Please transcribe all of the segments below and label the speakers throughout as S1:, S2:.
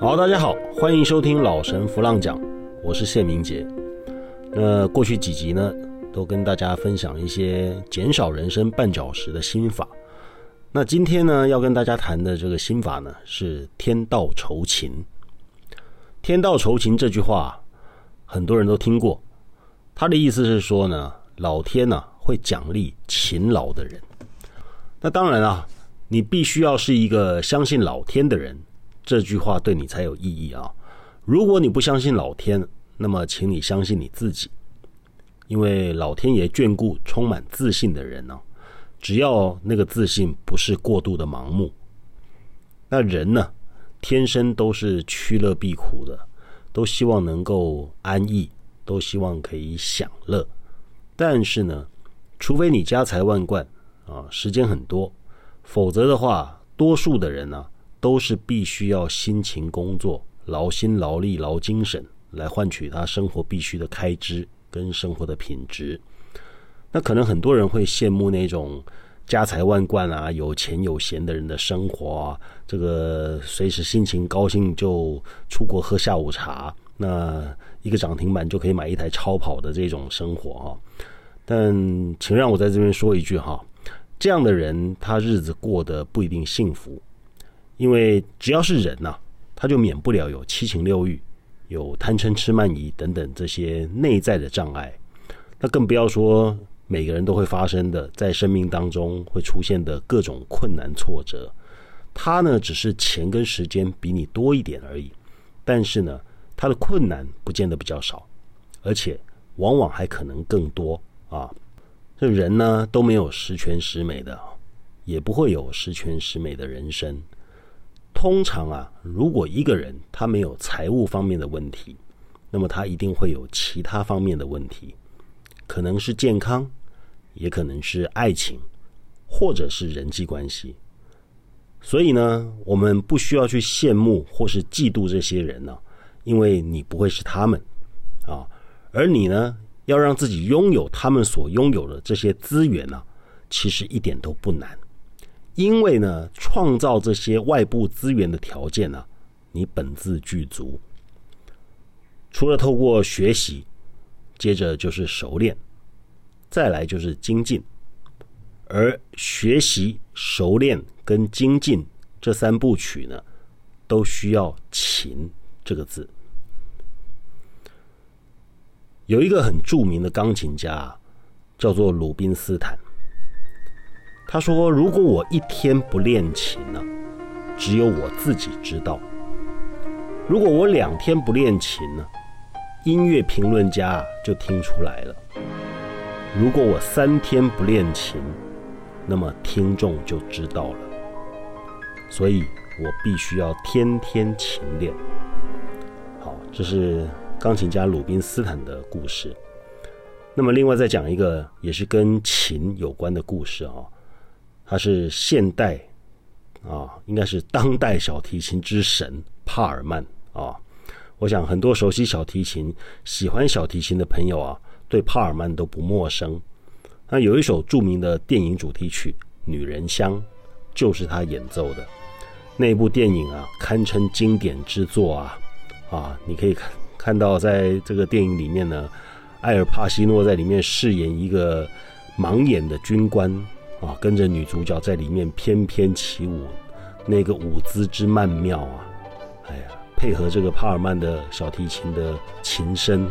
S1: 好，大家好，欢迎收听老神弗浪讲，我是谢明杰。那过去几集呢，都跟大家分享一些减少人生绊脚石的心法。那今天呢，要跟大家谈的这个心法呢，是天道酬勤。天道酬勤这句话，很多人都听过。他的意思是说呢，老天呢会奖励勤劳的人。那当然啊，你必须要是一个相信老天的人，这句话对你才有意义啊。如果你不相信老天，那么请你相信你自己，因为老天爷眷顾充满自信的人呢。只要那个自信不是过度的盲目，那人呢，天生都是趋乐避苦的，都希望能够安逸，都希望可以享乐。但是呢，除非你家财万贯啊，时间很多，否则的话，多数的人呢，都是必须要辛勤工作，劳心劳力劳精神，来换取他生活必须的开支跟生活的品质。那可能很多人会羡慕那种家财万贯啊、有钱有闲的人的生活啊，这个随时心情高兴就出国喝下午茶，那一个涨停板就可以买一台超跑的这种生活哈。但请让我在这边说一句哈，这样的人他日子过得不一定幸福，因为只要是人呐，他就免不了有七情六欲、有贪嗔痴慢疑等等这些内在的障碍，那更不要说。每个人都会发生的，在生命当中会出现的各种困难挫折，他呢只是钱跟时间比你多一点而已，但是呢，他的困难不见得比较少，而且往往还可能更多啊。这人呢都没有十全十美的，也不会有十全十美的人生。通常啊，如果一个人他没有财务方面的问题，那么他一定会有其他方面的问题，可能是健康。也可能是爱情，或者是人际关系。所以呢，我们不需要去羡慕或是嫉妒这些人呢，因为你不会是他们啊。而你呢，要让自己拥有他们所拥有的这些资源呢，其实一点都不难。因为呢，创造这些外部资源的条件呢，你本自具足。除了透过学习，接着就是熟练。再来就是精进，而学习、熟练跟精进这三部曲呢，都需要“勤”这个字。有一个很著名的钢琴家，叫做鲁宾斯坦。他说：“如果我一天不练琴呢，只有我自己知道；如果我两天不练琴呢，音乐评论家就听出来了。”如果我三天不练琴，那么听众就知道了。所以我必须要天天勤练。好，这是钢琴家鲁宾斯坦的故事。那么，另外再讲一个也是跟琴有关的故事啊。他是现代啊，应该是当代小提琴之神帕尔曼啊。我想很多熟悉小提琴、喜欢小提琴的朋友啊。对帕尔曼都不陌生，那有一首著名的电影主题曲《女人香》，就是他演奏的。那部电影啊，堪称经典之作啊！啊，你可以看看到，在这个电影里面呢，艾尔帕西诺在里面饰演一个盲眼的军官啊，跟着女主角在里面翩翩起舞，那个舞姿之曼妙啊！哎呀，配合这个帕尔曼的小提琴的琴声。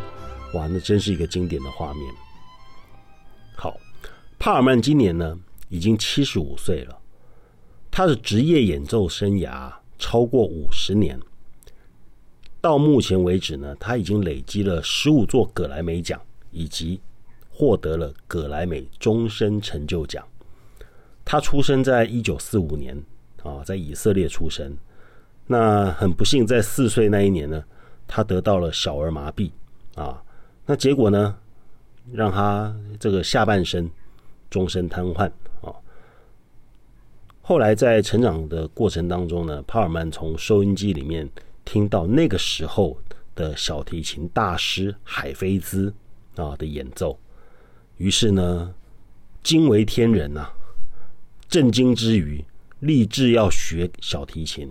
S1: 哇，那真是一个经典的画面。好，帕尔曼今年呢已经七十五岁了，他的职业演奏生涯超过五十年。到目前为止呢，他已经累积了十五座葛莱美奖，以及获得了葛莱美终身成就奖。他出生在一九四五年啊，在以色列出生。那很不幸，在四岁那一年呢，他得到了小儿麻痹啊。那结果呢？让他这个下半身终身瘫痪啊！后来在成长的过程当中呢，帕尔曼从收音机里面听到那个时候的小提琴大师海菲兹啊的演奏，于是呢惊为天人呐！震惊之余，立志要学小提琴。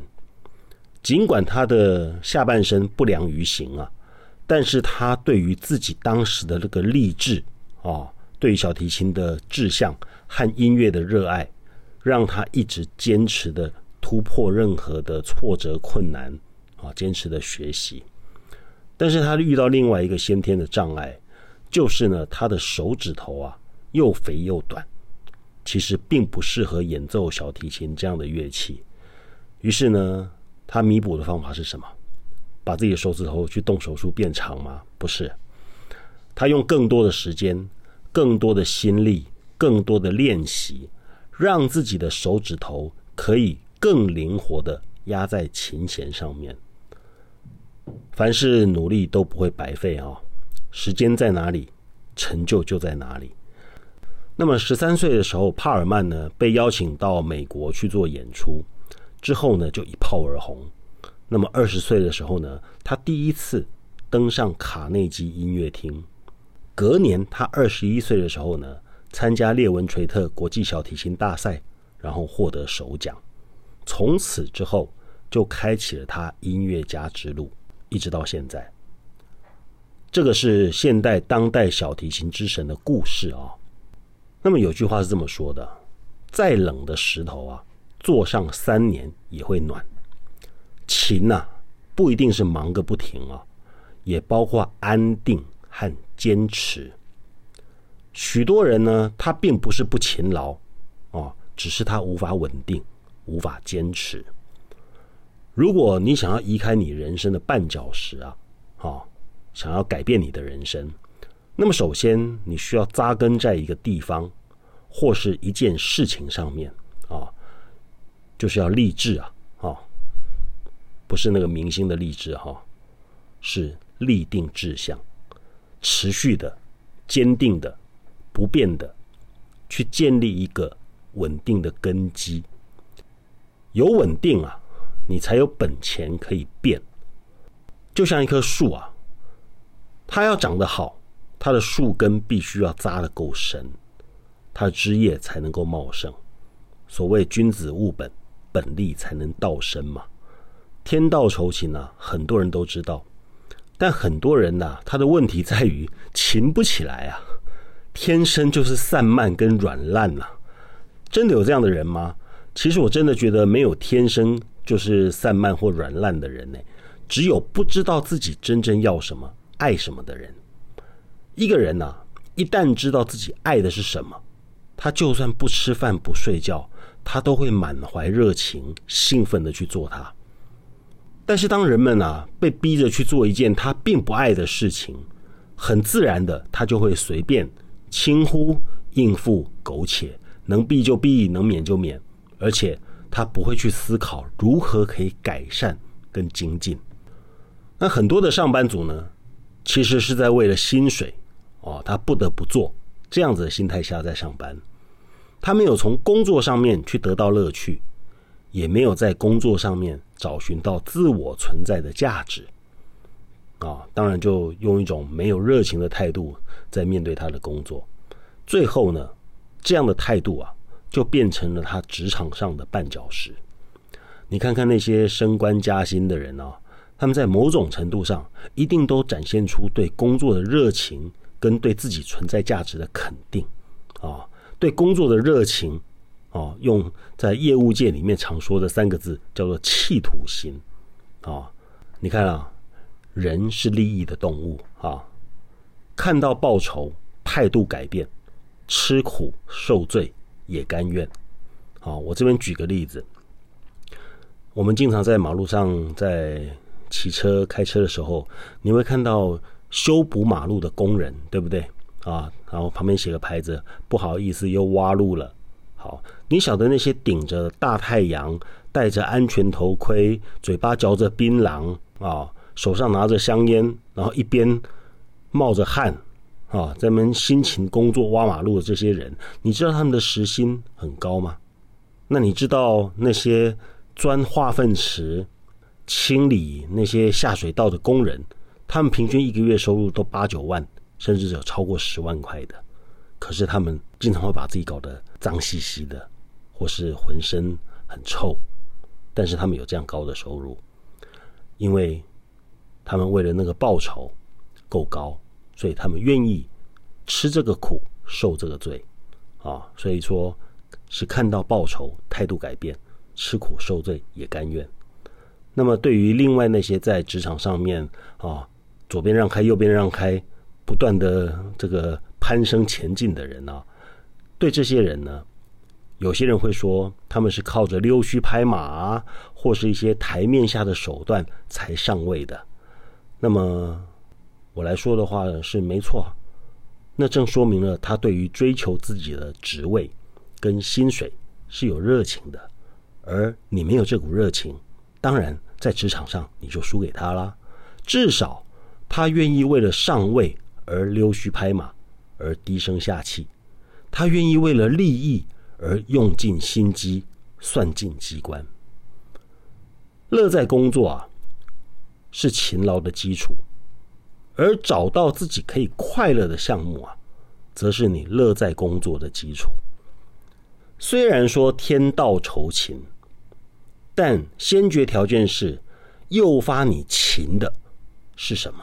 S1: 尽管他的下半身不良于行啊，但是他对于自己当时的那个励志啊，对小提琴的志向和音乐的热爱，让他一直坚持的突破任何的挫折困难啊，坚持的学习。但是他遇到另外一个先天的障碍，就是呢，他的手指头啊又肥又短，其实并不适合演奏小提琴这样的乐器。于是呢，他弥补的方法是什么？把自己的手指头去动手术变长吗？不是，他用更多的时间、更多的心力、更多的练习，让自己的手指头可以更灵活的压在琴弦上面。凡是努力都不会白费啊！时间在哪里，成就就在哪里。那么十三岁的时候，帕尔曼呢被邀请到美国去做演出，之后呢就一炮而红。那么二十岁的时候呢，他第一次登上卡内基音乐厅。隔年他二十一岁的时候呢，参加列文垂特国际小提琴大赛，然后获得首奖。从此之后，就开启了他音乐家之路。一直到现在，这个是现代当代小提琴之神的故事啊。那么有句话是这么说的：再冷的石头啊，坐上三年也会暖。勤呐，不一定是忙个不停啊，也包括安定和坚持。许多人呢，他并不是不勤劳啊，只是他无法稳定，无法坚持。如果你想要移开你人生的绊脚石啊，啊，想要改变你的人生，那么首先你需要扎根在一个地方或是一件事情上面啊，就是要立志啊，啊，不是那个明星的励志哈，是立定志向，持续的、坚定的、不变的去建立一个稳定的根基，有稳定啊。你才有本钱可以变，就像一棵树啊，它要长得好，它的树根必须要扎得够深，它的枝叶才能够茂盛。所谓君子务本，本立才能道生嘛。天道酬勤啊，很多人都知道，但很多人呐，他的问题在于勤不起来啊，天生就是散漫跟软烂呐。真的有这样的人吗？其实我真的觉得没有天生。就是散漫或软烂的人呢，只有不知道自己真正要什么、爱什么的人。一个人呐，一旦知道自己爱的是什么，他就算不吃饭、不睡觉，他都会满怀热情、兴奋的去做它。但是，当人们啊被逼着去做一件他并不爱的事情，很自然的，他就会随便、轻忽、应付、苟且，能避就避，能免就免，而且。他不会去思考如何可以改善跟精进。那很多的上班族呢，其实是在为了薪水哦，他不得不做这样子的心态下在上班。他没有从工作上面去得到乐趣，也没有在工作上面找寻到自我存在的价值。啊，当然就用一种没有热情的态度在面对他的工作。最后呢，这样的态度啊。就变成了他职场上的绊脚石。你看看那些升官加薪的人啊，他们在某种程度上一定都展现出对工作的热情跟对自己存在价值的肯定啊，对工作的热情啊，用在业务界里面常说的三个字叫做企图心啊。你看啊，人是利益的动物啊，看到报酬，态度改变，吃苦受罪。也甘愿。啊，我这边举个例子，我们经常在马路上在骑车、开车的时候，你会看到修补马路的工人，对不对？啊，然后旁边写个牌子，不好意思，又挖路了。好，你晓得那些顶着大太阳、戴着安全头盔、嘴巴嚼着槟榔啊、手上拿着香烟，然后一边冒着汗。啊，在们辛勤工作挖马路的这些人，你知道他们的时薪很高吗？那你知道那些钻化粪池、清理那些下水道的工人，他们平均一个月收入都八九万，甚至有超过十万块的。可是他们经常会把自己搞得脏兮兮的，或是浑身很臭，但是他们有这样高的收入，因为他们为了那个报酬够高，所以他们愿意吃这个苦，受这个罪啊。所以说是看到报酬，态度改变，吃苦受罪也甘愿。那么对于另外那些在职场上面啊，左边让开，右边让开，不断的这个攀升前进的人呢，对这些人呢？有些人会说，他们是靠着溜须拍马，或是一些台面下的手段才上位的。那么，我来说的话是没错，那正说明了他对于追求自己的职位跟薪水是有热情的。而你没有这股热情，当然在职场上你就输给他啦。至少他愿意为了上位而溜须拍马，而低声下气，他愿意为了利益。而用尽心机，算尽机关。乐在工作啊，是勤劳的基础；而找到自己可以快乐的项目啊，则是你乐在工作的基础。虽然说天道酬勤，但先决条件是诱发你勤的是什么？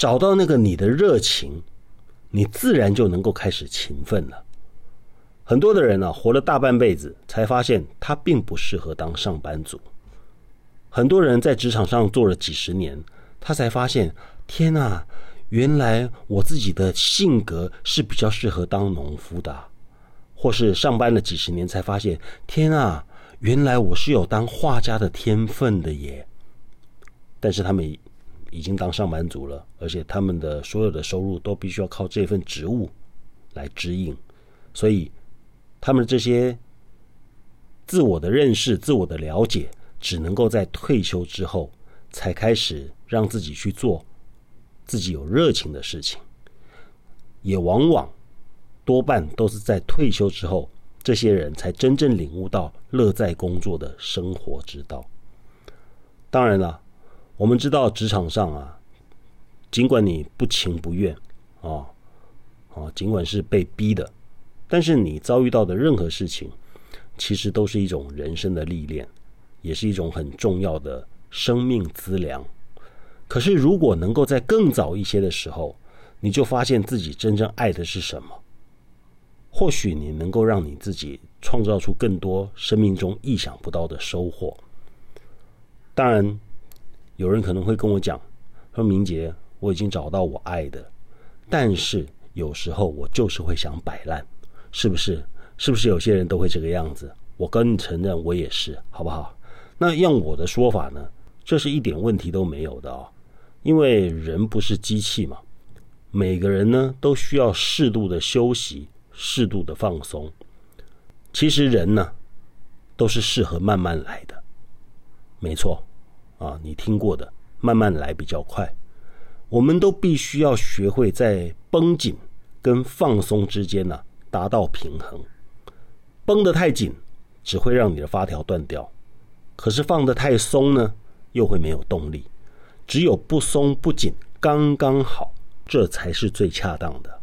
S1: 找到那个你的热情，你自然就能够开始勤奋了。很多的人呢，活了大半辈子，才发现他并不适合当上班族。很多人在职场上做了几十年，他才发现，天哪，原来我自己的性格是比较适合当农夫的；或是上班了几十年，才发现，天啊，原来我是有当画家的天分的耶。但是他们已经当上班族了，而且他们的所有的收入都必须要靠这份职务来支应，所以。他们这些自我的认识、自我的了解，只能够在退休之后才开始让自己去做自己有热情的事情，也往往多半都是在退休之后，这些人才真正领悟到乐在工作的生活之道。当然了，我们知道职场上啊，尽管你不情不愿啊啊，尽管是被逼的。但是你遭遇到的任何事情，其实都是一种人生的历练，也是一种很重要的生命资粮。可是，如果能够在更早一些的时候，你就发现自己真正爱的是什么，或许你能够让你自己创造出更多生命中意想不到的收获。当然，有人可能会跟我讲说：“明杰，我已经找到我爱的，但是有时候我就是会想摆烂。”是不是？是不是有些人都会这个样子？我跟你承认，我也是，好不好？那用我的说法呢？这是一点问题都没有的哦，因为人不是机器嘛。每个人呢都需要适度的休息，适度的放松。其实人呢都是适合慢慢来的，没错啊，你听过的，慢慢来比较快。我们都必须要学会在绷紧跟放松之间呢。达到平衡，绷得太紧，只会让你的发条断掉；可是放得太松呢，又会没有动力。只有不松不紧，刚刚好，这才是最恰当的。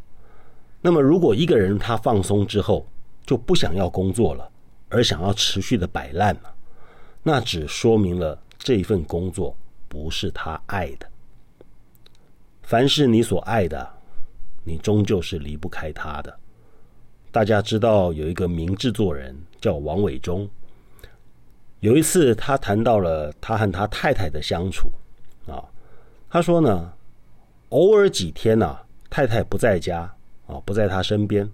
S1: 那么，如果一个人他放松之后就不想要工作了，而想要持续的摆烂了，那只说明了这一份工作不是他爱的。凡是你所爱的，你终究是离不开他的。大家知道有一个名制作人叫王伟忠。有一次，他谈到了他和他太太的相处啊。他说呢，偶尔几天呢，太太不在家啊，不在他身边，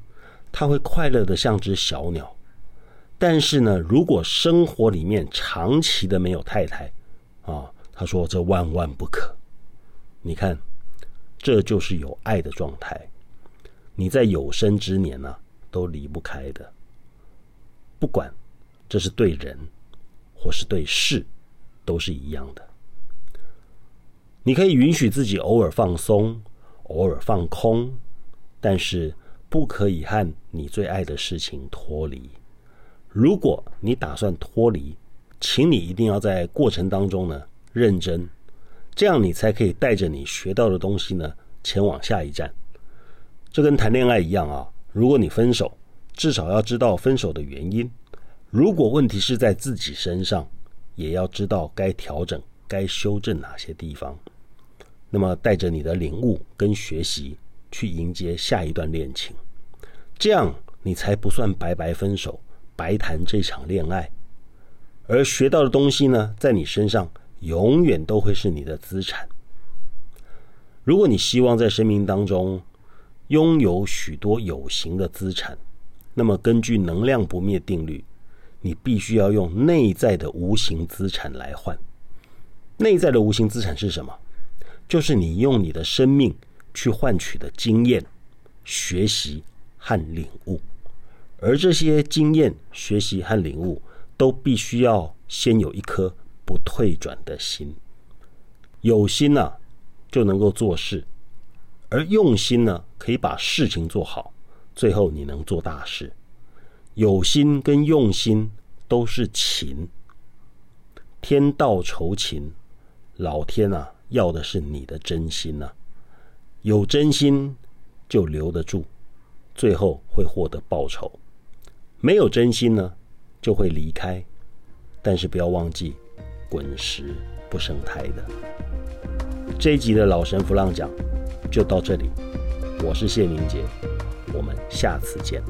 S1: 他会快乐的像只小鸟。但是呢，如果生活里面长期的没有太太啊，他说这万万不可。你看，这就是有爱的状态。你在有生之年呢？都离不开的，不管这是对人或是对事，都是一样的。你可以允许自己偶尔放松，偶尔放空，但是不可以和你最爱的事情脱离。如果你打算脱离，请你一定要在过程当中呢认真，这样你才可以带着你学到的东西呢前往下一站。这跟谈恋爱一样啊。如果你分手，至少要知道分手的原因。如果问题是在自己身上，也要知道该调整、该修正哪些地方。那么带着你的领悟跟学习去迎接下一段恋情，这样你才不算白白分手，白谈这场恋爱。而学到的东西呢，在你身上永远都会是你的资产。如果你希望在生命当中拥有许多有形的资产，那么根据能量不灭定律，你必须要用内在的无形资产来换。内在的无形资产是什么？就是你用你的生命去换取的经验、学习和领悟。而这些经验、学习和领悟，都必须要先有一颗不退转的心。有心呢，就能够做事；而用心呢，可以把事情做好，最后你能做大事。有心跟用心都是情，天道酬勤，老天啊，要的是你的真心呐。有真心就留得住，最后会获得报酬；没有真心呢，就会离开。但是不要忘记，滚石不生胎的。这一集的老神弗朗讲就到这里，我是谢明杰，我们下次见。